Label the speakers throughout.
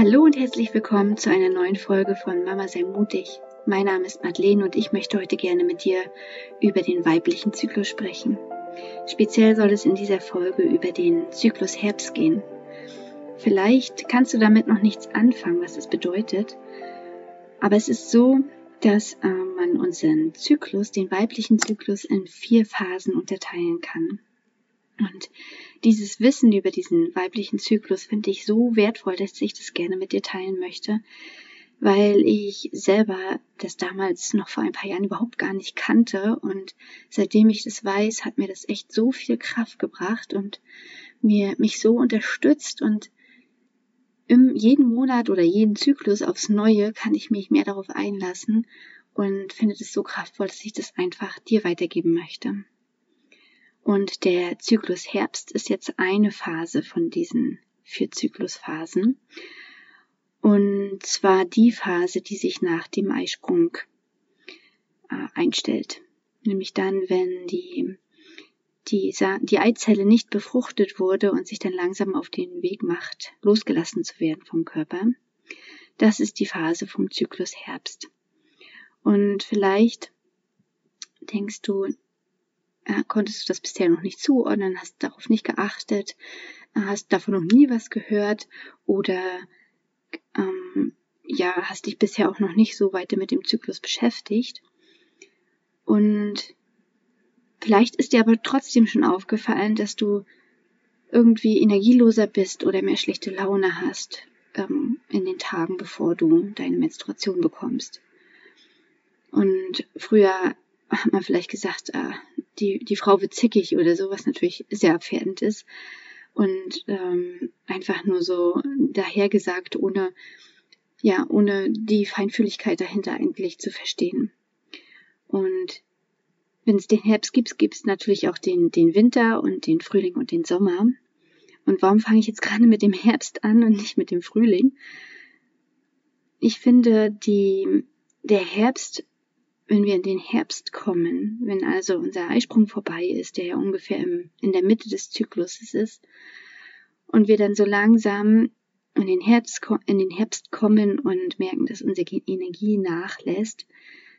Speaker 1: Hallo und herzlich willkommen zu einer neuen Folge von Mama sei mutig. Mein Name ist Madeleine und ich möchte heute gerne mit dir über den weiblichen Zyklus sprechen. Speziell soll es in dieser Folge über den Zyklus Herbst gehen. Vielleicht kannst du damit noch nichts anfangen, was es bedeutet, aber es ist so, dass äh, man unseren Zyklus, den weiblichen Zyklus, in vier Phasen unterteilen kann. Und dieses Wissen über diesen weiblichen Zyklus finde ich so wertvoll, dass ich das gerne mit dir teilen möchte, weil ich selber das damals noch vor ein paar Jahren überhaupt gar nicht kannte und seitdem ich das weiß, hat mir das echt so viel Kraft gebracht und mir mich so unterstützt und im jeden Monat oder jeden Zyklus aufs Neue kann ich mich mehr darauf einlassen und finde es so kraftvoll, dass ich das einfach dir weitergeben möchte. Und der Zyklus Herbst ist jetzt eine Phase von diesen vier Zyklusphasen. Und zwar die Phase, die sich nach dem Eisprung äh, einstellt. Nämlich dann, wenn die, die, die Eizelle nicht befruchtet wurde und sich dann langsam auf den Weg macht, losgelassen zu werden vom Körper. Das ist die Phase vom Zyklus Herbst. Und vielleicht denkst du, äh, konntest du das bisher noch nicht zuordnen, hast darauf nicht geachtet, äh, hast davon noch nie was gehört oder ähm, ja, hast dich bisher auch noch nicht so weiter mit dem Zyklus beschäftigt. Und vielleicht ist dir aber trotzdem schon aufgefallen, dass du irgendwie energieloser bist oder mehr schlechte Laune hast ähm, in den Tagen, bevor du deine Menstruation bekommst. Und früher hat man vielleicht gesagt, äh, die, die Frau wird zickig oder so, was natürlich sehr abfährend ist. Und ähm, einfach nur so dahergesagt, ohne, ja, ohne die Feinfühligkeit dahinter eigentlich zu verstehen. Und wenn es den Herbst gibt, gibt es natürlich auch den, den Winter und den Frühling und den Sommer. Und warum fange ich jetzt gerade mit dem Herbst an und nicht mit dem Frühling? Ich finde, die, der Herbst wenn wir in den Herbst kommen, wenn also unser Eisprung vorbei ist, der ja ungefähr im, in der Mitte des Zykluses ist, und wir dann so langsam in den, Herbst, in den Herbst kommen und merken, dass unsere Energie nachlässt,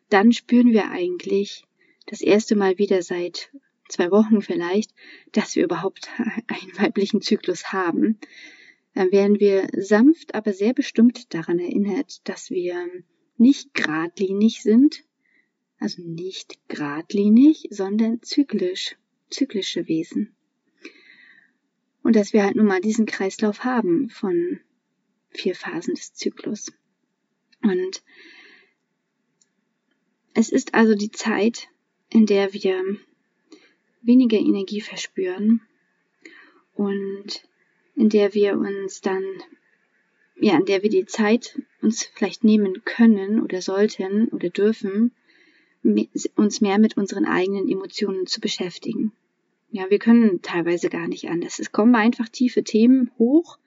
Speaker 1: dann spüren wir eigentlich das erste Mal wieder seit zwei Wochen vielleicht, dass wir überhaupt einen weiblichen Zyklus haben. Dann werden wir sanft, aber sehr bestimmt daran erinnert, dass wir nicht geradlinig sind, also nicht geradlinig, sondern zyklisch, zyklische Wesen. Und dass wir halt nun mal diesen Kreislauf haben von vier Phasen des Zyklus. Und es ist also die Zeit, in der wir weniger Energie verspüren und in der wir uns dann, ja, in der wir die Zeit uns vielleicht nehmen können oder sollten oder dürfen, uns mehr mit unseren eigenen Emotionen zu beschäftigen. Ja, wir können teilweise gar nicht anders. Es kommen einfach tiefe Themen hoch.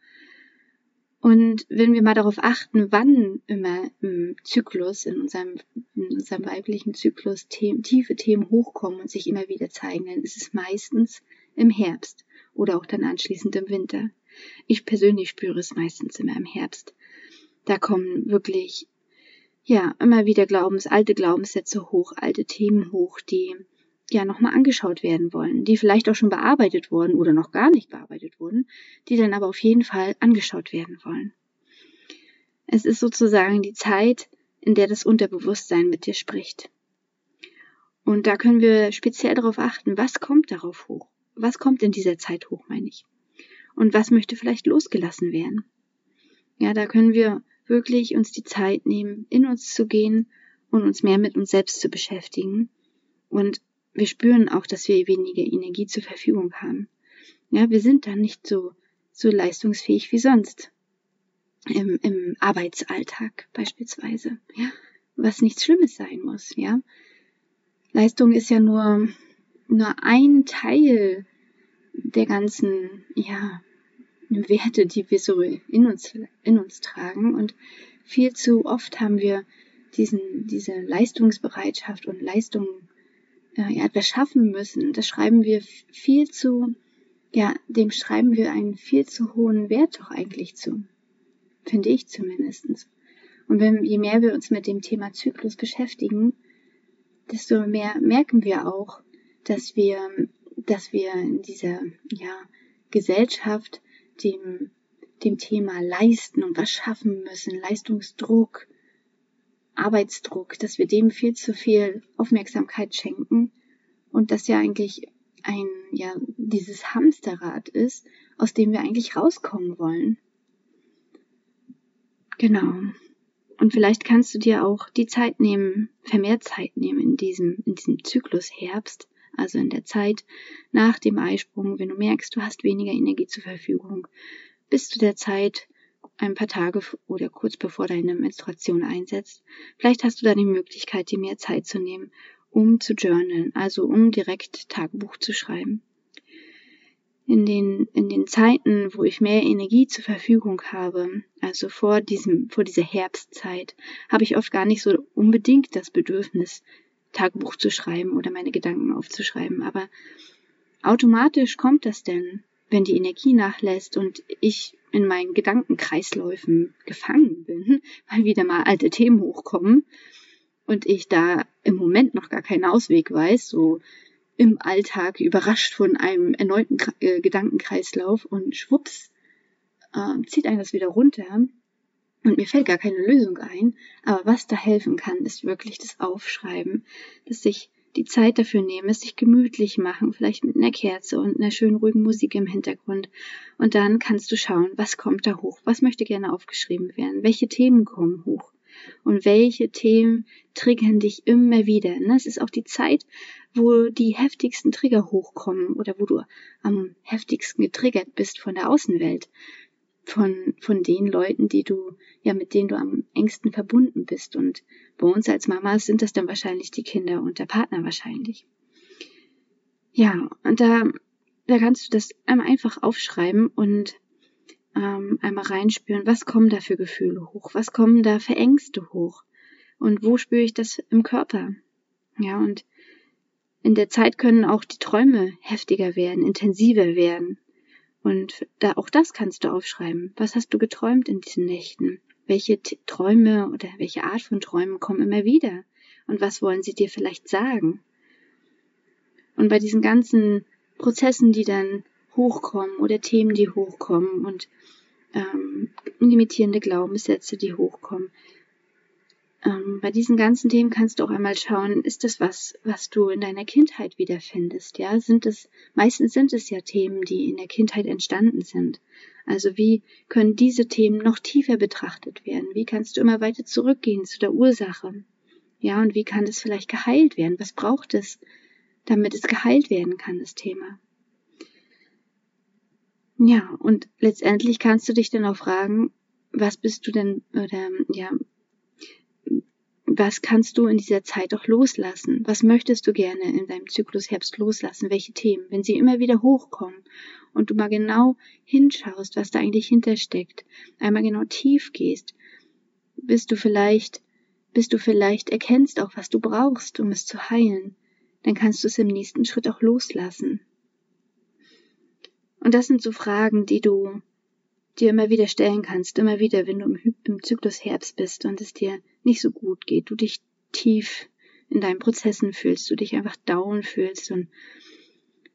Speaker 1: Und wenn wir mal darauf achten, wann immer im Zyklus, in unserem, in unserem weiblichen Zyklus Themen, tiefe Themen hochkommen und sich immer wieder zeigen, dann ist es meistens im Herbst oder auch dann anschließend im Winter. Ich persönlich spüre es meistens immer im Herbst. Da kommen wirklich ja, immer wieder Glaubens, alte Glaubenssätze hoch, alte Themen hoch, die ja nochmal angeschaut werden wollen, die vielleicht auch schon bearbeitet wurden oder noch gar nicht bearbeitet wurden, die dann aber auf jeden Fall angeschaut werden wollen. Es ist sozusagen die Zeit, in der das Unterbewusstsein mit dir spricht. Und da können wir speziell darauf achten, was kommt darauf hoch? Was kommt in dieser Zeit hoch, meine ich? Und was möchte vielleicht losgelassen werden? Ja, da können wir wirklich uns die Zeit nehmen, in uns zu gehen und uns mehr mit uns selbst zu beschäftigen. Und wir spüren auch, dass wir weniger Energie zur Verfügung haben. Ja, wir sind dann nicht so, so leistungsfähig wie sonst. Im, im Arbeitsalltag beispielsweise. Ja, was nichts Schlimmes sein muss, ja. Leistung ist ja nur, nur ein Teil der ganzen, ja, Werte, die wir so in uns, in uns tragen. Und viel zu oft haben wir diesen, diese Leistungsbereitschaft und Leistung, äh, ja, etwas schaffen müssen. Das schreiben wir viel zu, ja, dem schreiben wir einen viel zu hohen Wert doch eigentlich zu. finde ich zumindest. Und wenn, je mehr wir uns mit dem Thema Zyklus beschäftigen, desto mehr merken wir auch, dass wir, dass wir in dieser ja, Gesellschaft dem, dem Thema leisten und was schaffen müssen, Leistungsdruck, Arbeitsdruck, dass wir dem viel zu viel Aufmerksamkeit schenken und das ja eigentlich ein, ja, dieses Hamsterrad ist, aus dem wir eigentlich rauskommen wollen. Genau. Und vielleicht kannst du dir auch die Zeit nehmen, vermehrt Zeit nehmen in diesem, in diesem Zyklus Herbst, also in der Zeit nach dem Eisprung, wenn du merkst, du hast weniger Energie zur Verfügung, bis zu der Zeit ein paar Tage oder kurz bevor deine Menstruation einsetzt. Vielleicht hast du da die Möglichkeit, dir mehr Zeit zu nehmen, um zu journalen, also um direkt Tagebuch zu schreiben in den, in den Zeiten, wo ich mehr Energie zur Verfügung habe, also vor diesem, vor dieser Herbstzeit, habe ich oft gar nicht so unbedingt das Bedürfnis, Tagebuch zu schreiben oder meine Gedanken aufzuschreiben. Aber automatisch kommt das denn, wenn die Energie nachlässt und ich in meinen Gedankenkreisläufen gefangen bin, weil wieder mal alte Themen hochkommen und ich da im Moment noch gar keinen Ausweg weiß, so im Alltag überrascht von einem erneuten äh, Gedankenkreislauf und schwupps äh, zieht einen das wieder runter und mir fällt gar keine Lösung ein. Aber was da helfen kann, ist wirklich das Aufschreiben, dass ich die Zeit dafür nehme, es sich gemütlich machen, vielleicht mit einer Kerze und einer schönen ruhigen Musik im Hintergrund. Und dann kannst du schauen, was kommt da hoch, was möchte gerne aufgeschrieben werden, welche Themen kommen hoch und welche Themen triggern dich immer wieder. Ne? Es ist auch die Zeit, wo die heftigsten Trigger hochkommen oder wo du am heftigsten getriggert bist von der Außenwelt. Von, von den Leuten, die du, ja, mit denen du am engsten verbunden bist. Und bei uns als Mamas sind das dann wahrscheinlich die Kinder und der Partner wahrscheinlich. Ja, und da, da kannst du das einmal einfach aufschreiben und ähm, einmal reinspüren, was kommen da für Gefühle hoch, was kommen da für Ängste hoch und wo spüre ich das im Körper. Ja, und in der Zeit können auch die Träume heftiger werden, intensiver werden. Und da, auch das kannst du aufschreiben. Was hast du geträumt in diesen Nächten? Welche Träume oder welche Art von Träumen kommen immer wieder? Und was wollen sie dir vielleicht sagen? Und bei diesen ganzen Prozessen, die dann hochkommen oder Themen, die hochkommen und ähm, limitierende Glaubenssätze, die hochkommen, ähm, bei diesen ganzen Themen kannst du auch einmal schauen, ist das was, was du in deiner Kindheit wiederfindest? Ja, sind es, meistens sind es ja Themen, die in der Kindheit entstanden sind. Also wie können diese Themen noch tiefer betrachtet werden? Wie kannst du immer weiter zurückgehen zu der Ursache? Ja, und wie kann das vielleicht geheilt werden? Was braucht es, damit es geheilt werden kann, das Thema? Ja, und letztendlich kannst du dich dann auch fragen, was bist du denn, oder ja, was kannst du in dieser Zeit auch loslassen? Was möchtest du gerne in deinem Zyklus Herbst loslassen? Welche Themen? Wenn sie immer wieder hochkommen und du mal genau hinschaust, was da eigentlich hintersteckt, einmal genau tief gehst, bist du vielleicht, bist du vielleicht erkennst auch, was du brauchst, um es zu heilen, dann kannst du es im nächsten Schritt auch loslassen. Und das sind so Fragen, die du dir immer wieder stellen kannst, immer wieder, wenn du im, im Zyklus Herbst bist und es dir nicht so gut geht, du dich tief in deinen Prozessen fühlst, du dich einfach down fühlst und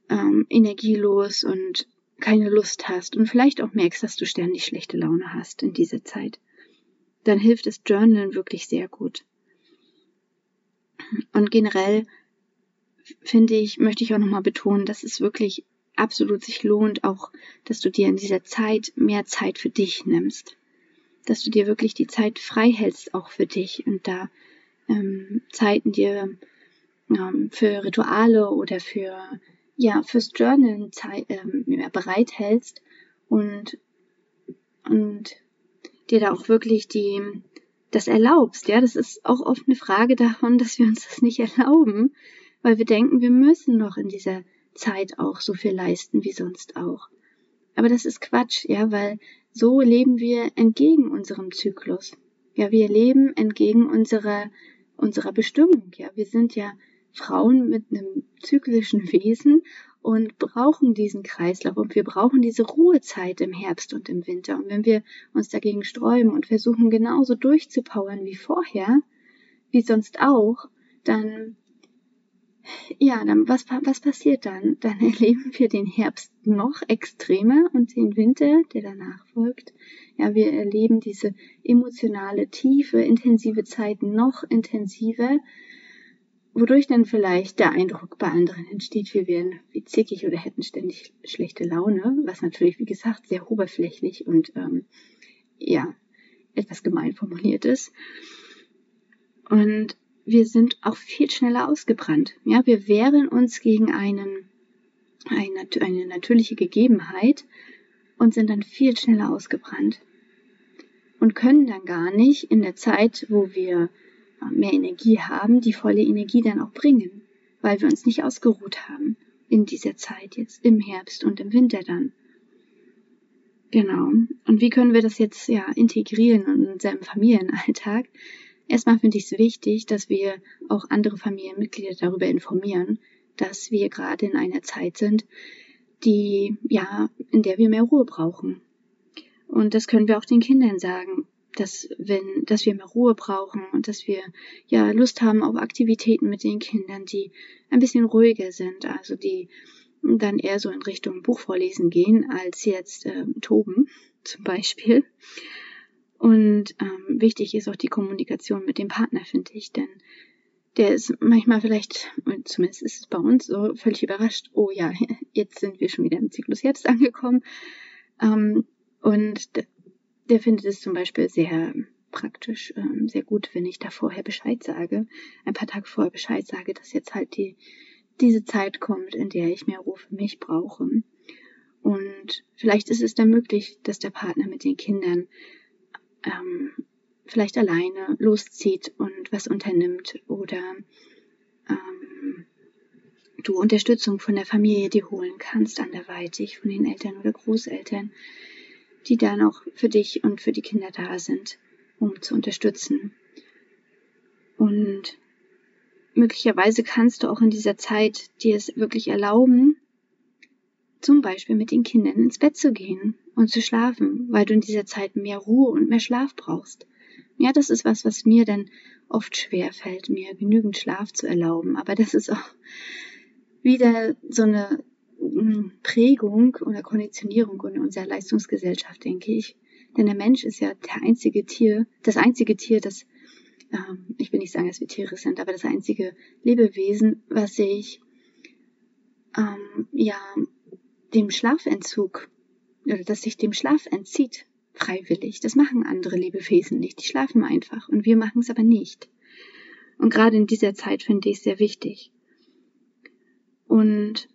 Speaker 1: ähm, energielos und keine Lust hast und vielleicht auch merkst, dass du ständig schlechte Laune hast in dieser Zeit, dann hilft das Journalen wirklich sehr gut. Und generell finde ich, möchte ich auch nochmal betonen, dass es wirklich absolut sich lohnt, auch, dass du dir in dieser Zeit mehr Zeit für dich nimmst. Dass du dir wirklich die Zeit frei hältst, auch für dich und da ähm, Zeiten dir ähm, für Rituale oder für, ja, fürs Journalen Zeit, ähm, bereithältst und, und dir da auch wirklich die, das erlaubst, ja, das ist auch oft eine Frage davon, dass wir uns das nicht erlauben, weil wir denken, wir müssen noch in dieser Zeit auch so viel leisten wie sonst auch. Aber das ist Quatsch, ja, weil so leben wir entgegen unserem Zyklus. Ja, wir leben entgegen unserer, unserer Bestimmung. Ja, wir sind ja Frauen mit einem zyklischen Wesen und brauchen diesen Kreislauf und wir brauchen diese Ruhezeit im Herbst und im Winter. Und wenn wir uns dagegen sträuben und versuchen genauso durchzupowern wie vorher, wie sonst auch, dann ja, dann was, was passiert dann? Dann erleben wir den Herbst noch extremer und den Winter, der danach folgt. Ja, wir erleben diese emotionale, tiefe, intensive Zeit noch intensiver wodurch dann vielleicht der Eindruck bei anderen entsteht, wir wären wie zickig oder hätten ständig schlechte Laune, was natürlich, wie gesagt, sehr oberflächlich und ähm, ja, etwas gemein formuliert ist. Und wir sind auch viel schneller ausgebrannt. Ja, wir wehren uns gegen einen, eine, eine natürliche Gegebenheit und sind dann viel schneller ausgebrannt. Und können dann gar nicht in der Zeit, wo wir mehr Energie haben, die volle Energie dann auch bringen, weil wir uns nicht ausgeruht haben in dieser Zeit jetzt im Herbst und im Winter dann. Genau. Und wie können wir das jetzt ja integrieren in unserem Familienalltag? Erstmal finde ich es wichtig, dass wir auch andere Familienmitglieder darüber informieren, dass wir gerade in einer Zeit sind, die ja, in der wir mehr Ruhe brauchen. Und das können wir auch den Kindern sagen dass wenn, dass wir mehr Ruhe brauchen und dass wir ja Lust haben auf Aktivitäten mit den Kindern, die ein bisschen ruhiger sind, also die dann eher so in Richtung Buchvorlesen gehen, als jetzt ähm, Toben zum Beispiel. Und ähm, wichtig ist auch die Kommunikation mit dem Partner, finde ich, denn der ist manchmal vielleicht, zumindest ist es bei uns so, völlig überrascht, oh ja, jetzt sind wir schon wieder im Zyklus Herbst angekommen. Ähm, und der findet es zum Beispiel sehr praktisch, ähm, sehr gut, wenn ich da vorher Bescheid sage, ein paar Tage vorher Bescheid sage, dass jetzt halt die, diese Zeit kommt, in der ich mehr Ruhe für mich brauche. Und vielleicht ist es dann möglich, dass der Partner mit den Kindern ähm, vielleicht alleine loszieht und was unternimmt oder ähm, du Unterstützung von der Familie dir holen kannst, anderweitig von den Eltern oder Großeltern die dann auch für dich und für die Kinder da sind, um zu unterstützen. Und möglicherweise kannst du auch in dieser Zeit dir es wirklich erlauben, zum Beispiel mit den Kindern ins Bett zu gehen und zu schlafen, weil du in dieser Zeit mehr Ruhe und mehr Schlaf brauchst. Ja, das ist was, was mir dann oft schwer fällt, mir genügend Schlaf zu erlauben. Aber das ist auch wieder so eine Prägung oder Konditionierung in unserer Leistungsgesellschaft, denke ich. Denn der Mensch ist ja der einzige Tier, das einzige Tier, das, ähm, ich will nicht sagen, dass wir Tiere sind, aber das einzige Lebewesen, was sich ähm, ja dem Schlafentzug oder das sich dem Schlaf entzieht, freiwillig. Das machen andere Lebewesen nicht. Die schlafen einfach und wir machen es aber nicht. Und gerade in dieser Zeit finde ich es sehr wichtig. Und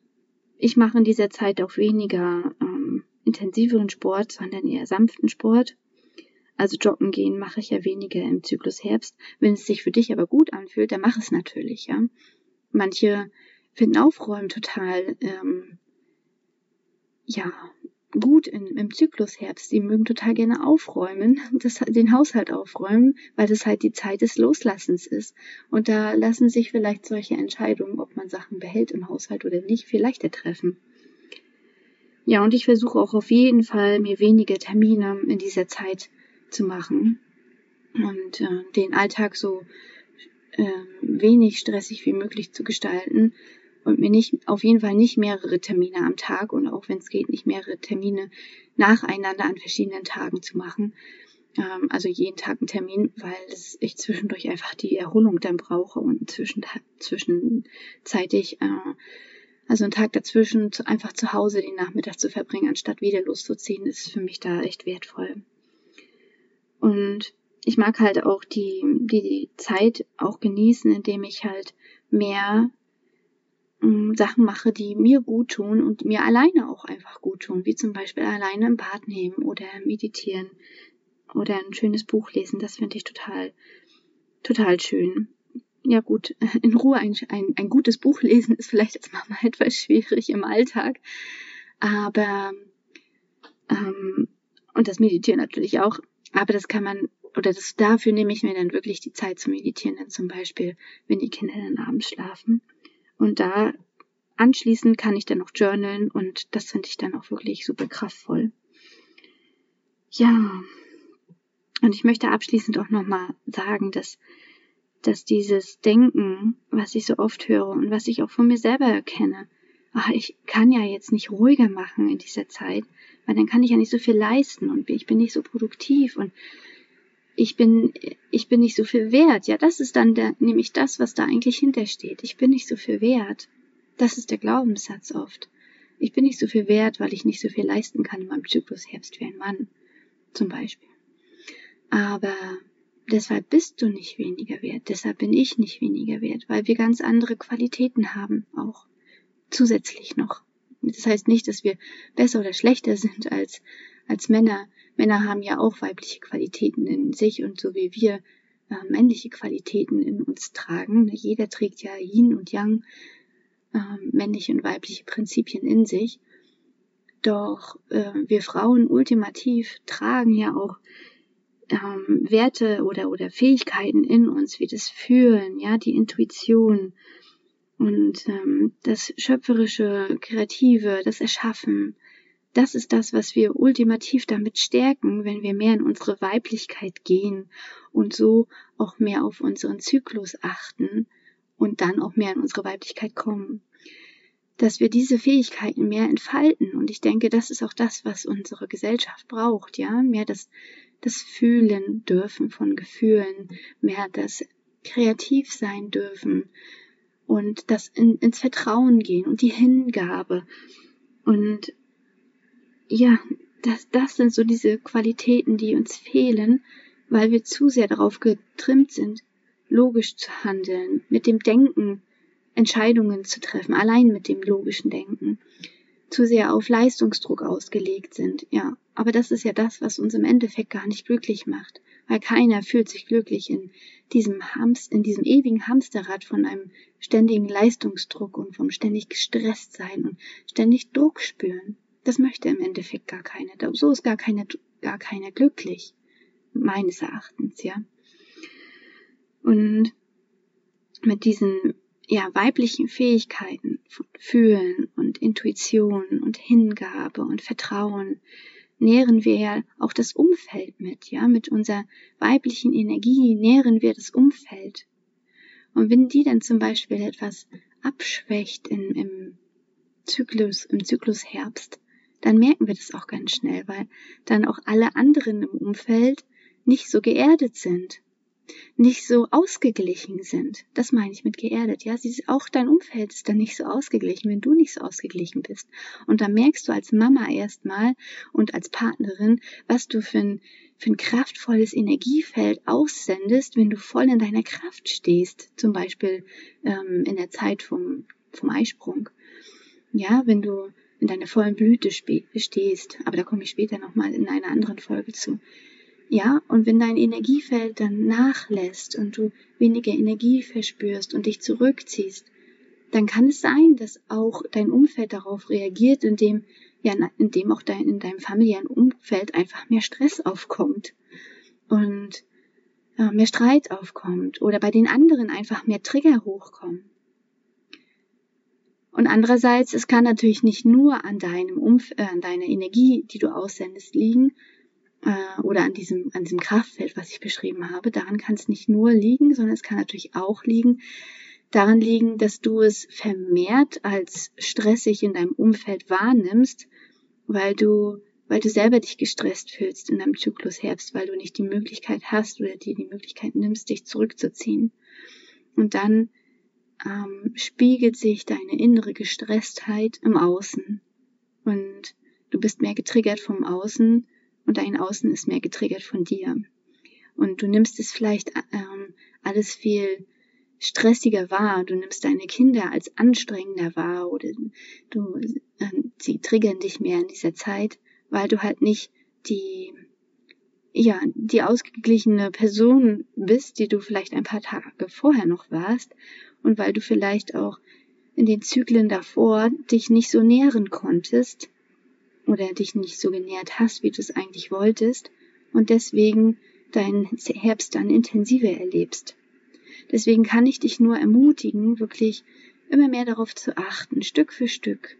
Speaker 1: ich mache in dieser Zeit auch weniger ähm, intensiveren Sport, sondern eher sanften Sport. Also joggen gehen mache ich ja weniger im Zyklus Herbst. Wenn es sich für dich aber gut anfühlt, dann mach es natürlich, ja. Manche finden Aufräumen total ähm, ja gut in, im Zyklusherbst. Die mögen total gerne aufräumen, das, den Haushalt aufräumen, weil das halt die Zeit des Loslassens ist. Und da lassen sich vielleicht solche Entscheidungen, ob man Sachen behält im Haushalt oder nicht, viel leichter treffen. Ja, und ich versuche auch auf jeden Fall, mir wenige Termine in dieser Zeit zu machen und äh, den Alltag so äh, wenig stressig wie möglich zu gestalten, und mir nicht, auf jeden Fall nicht mehrere Termine am Tag und auch wenn es geht, nicht mehrere Termine nacheinander an verschiedenen Tagen zu machen. Ähm, also jeden Tag einen Termin, weil ich zwischendurch einfach die Erholung dann brauche und zwischen, zwischenzeitig, äh, also einen Tag dazwischen einfach zu Hause den Nachmittag zu verbringen, anstatt wieder loszuziehen, ist für mich da echt wertvoll. Und ich mag halt auch die, die, die Zeit auch genießen, indem ich halt mehr ähm, Sachen mache, die mir gut tun und mir alleine auch einfach gut tun, wie zum Beispiel alleine im Bad nehmen oder meditieren oder ein schönes Buch lesen. Das finde ich total, total schön. Ja gut, in Ruhe ein, ein, ein gutes Buch lesen ist vielleicht jetzt mal etwas schwierig im Alltag, aber ähm, und das Meditieren natürlich auch, aber das kann man oder das dafür nehme ich mir dann wirklich die Zeit zu meditieren, dann zum Beispiel, wenn die Kinder dann abends schlafen. Und da anschließend kann ich dann noch journalen und das finde ich dann auch wirklich super kraftvoll. Ja, und ich möchte abschließend auch nochmal sagen, dass, dass dieses Denken, was ich so oft höre und was ich auch von mir selber erkenne, ach, ich kann ja jetzt nicht ruhiger machen in dieser Zeit, weil dann kann ich ja nicht so viel leisten und ich bin nicht so produktiv und ich bin, ich bin nicht so viel wert. Ja, das ist dann der, nämlich das, was da eigentlich hintersteht. Ich bin nicht so viel wert. Das ist der Glaubenssatz oft. Ich bin nicht so viel wert, weil ich nicht so viel leisten kann in meinem Zyklus Herbst wie ein Mann. Zum Beispiel. Aber deshalb bist du nicht weniger wert, deshalb bin ich nicht weniger wert, weil wir ganz andere Qualitäten haben, auch zusätzlich noch. Das heißt nicht, dass wir besser oder schlechter sind als, als Männer. Männer haben ja auch weibliche Qualitäten in sich und so wie wir äh, männliche Qualitäten in uns tragen. Jeder trägt ja Yin und Yang, äh, männliche und weibliche Prinzipien in sich. Doch äh, wir Frauen ultimativ tragen ja auch ähm, Werte oder, oder Fähigkeiten in uns, wie das Fühlen, ja, die Intuition und ähm, das Schöpferische, Kreative, das Erschaffen. Das ist das, was wir ultimativ damit stärken, wenn wir mehr in unsere Weiblichkeit gehen und so auch mehr auf unseren Zyklus achten und dann auch mehr in unsere Weiblichkeit kommen dass wir diese Fähigkeiten mehr entfalten. Und ich denke, das ist auch das, was unsere Gesellschaft braucht, ja, mehr das das Fühlen dürfen von Gefühlen, mehr das kreativ sein dürfen und das in, ins Vertrauen gehen und die Hingabe. Und ja, das, das sind so diese Qualitäten, die uns fehlen, weil wir zu sehr darauf getrimmt sind, logisch zu handeln, mit dem Denken Entscheidungen zu treffen, allein mit dem logischen Denken zu sehr auf Leistungsdruck ausgelegt sind, ja. Aber das ist ja das, was uns im Endeffekt gar nicht glücklich macht, weil keiner fühlt sich glücklich in diesem Hamst, in diesem ewigen Hamsterrad von einem ständigen Leistungsdruck und vom ständig gestresst sein und ständig Druck spüren. Das möchte im Endeffekt gar keiner. So ist gar keiner, gar keiner glücklich. Meines Erachtens, ja. Und mit diesen ja, weiblichen Fähigkeiten Fühlen und Intuition und Hingabe und Vertrauen nähren wir ja auch das Umfeld mit, ja, mit unserer weiblichen Energie nähren wir das Umfeld. Und wenn die dann zum Beispiel etwas abschwächt in, im Zyklus, im Zyklus Herbst, dann merken wir das auch ganz schnell, weil dann auch alle anderen im Umfeld nicht so geerdet sind nicht so ausgeglichen sind. Das meine ich mit geerdet. Ja, auch dein Umfeld ist dann nicht so ausgeglichen, wenn du nicht so ausgeglichen bist. Und da merkst du als Mama erstmal und als Partnerin, was du für ein, für ein kraftvolles Energiefeld aussendest, wenn du voll in deiner Kraft stehst. Zum Beispiel ähm, in der Zeit vom, vom Eisprung. Ja, wenn du in deiner vollen Blüte stehst. Aber da komme ich später nochmal in einer anderen Folge zu. Ja, und wenn dein Energiefeld dann nachlässt und du weniger Energie verspürst und dich zurückziehst, dann kann es sein, dass auch dein Umfeld darauf reagiert, indem, ja, indem auch dein, in deinem familiären Umfeld einfach mehr Stress aufkommt und äh, mehr Streit aufkommt oder bei den anderen einfach mehr Trigger hochkommen. Und andererseits, es kann natürlich nicht nur an deinem Umf äh, an deiner Energie, die du aussendest, liegen, äh, oder an diesem, an diesem Kraftfeld, was ich beschrieben habe. Daran kann es nicht nur liegen, sondern es kann natürlich auch liegen, daran liegen, dass du es vermehrt als stressig in deinem Umfeld wahrnimmst, weil du, weil du selber dich gestresst fühlst in deinem Zyklus Herbst, weil du nicht die Möglichkeit hast oder dir die Möglichkeit nimmst, dich zurückzuziehen. Und dann ähm, spiegelt sich deine innere Gestresstheit im Außen. Und du bist mehr getriggert vom Außen und dein Außen ist mehr getriggert von dir. Und du nimmst es vielleicht ähm, alles viel stressiger wahr. Du nimmst deine Kinder als anstrengender wahr oder du, äh, sie triggern dich mehr in dieser Zeit, weil du halt nicht die, ja, die ausgeglichene Person bist, die du vielleicht ein paar Tage vorher noch warst und weil du vielleicht auch in den Zyklen davor dich nicht so nähren konntest oder dich nicht so genährt hast, wie du es eigentlich wolltest und deswegen deinen Herbst dann intensiver erlebst. Deswegen kann ich dich nur ermutigen, wirklich immer mehr darauf zu achten, Stück für Stück,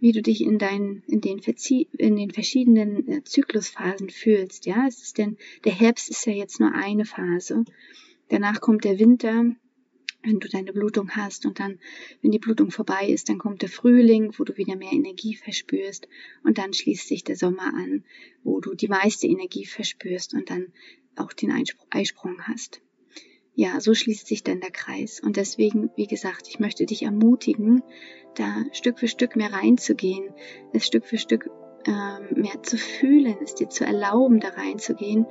Speaker 1: wie du dich in deinen, in den, Verzie in den verschiedenen äh, Zyklusphasen fühlst. Ja, es ist denn, der Herbst ist ja jetzt nur eine Phase. Danach kommt der Winter, wenn du deine Blutung hast und dann, wenn die Blutung vorbei ist, dann kommt der Frühling, wo du wieder mehr Energie verspürst und dann schließt sich der Sommer an, wo du die meiste Energie verspürst und dann auch den Eisprung hast. Ja, so schließt sich dann der Kreis und deswegen, wie gesagt, ich möchte dich ermutigen, da Stück für Stück mehr reinzugehen, es Stück für Stück ähm, mehr zu fühlen, es dir zu erlauben, da reinzugehen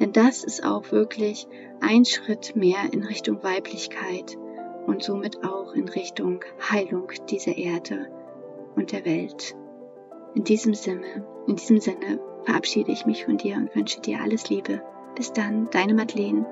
Speaker 1: denn das ist auch wirklich ein Schritt mehr in Richtung Weiblichkeit und somit auch in Richtung Heilung dieser Erde und der Welt. In diesem Sinne, in diesem Sinne verabschiede ich mich von dir und wünsche dir alles Liebe. Bis dann, deine Madeleine.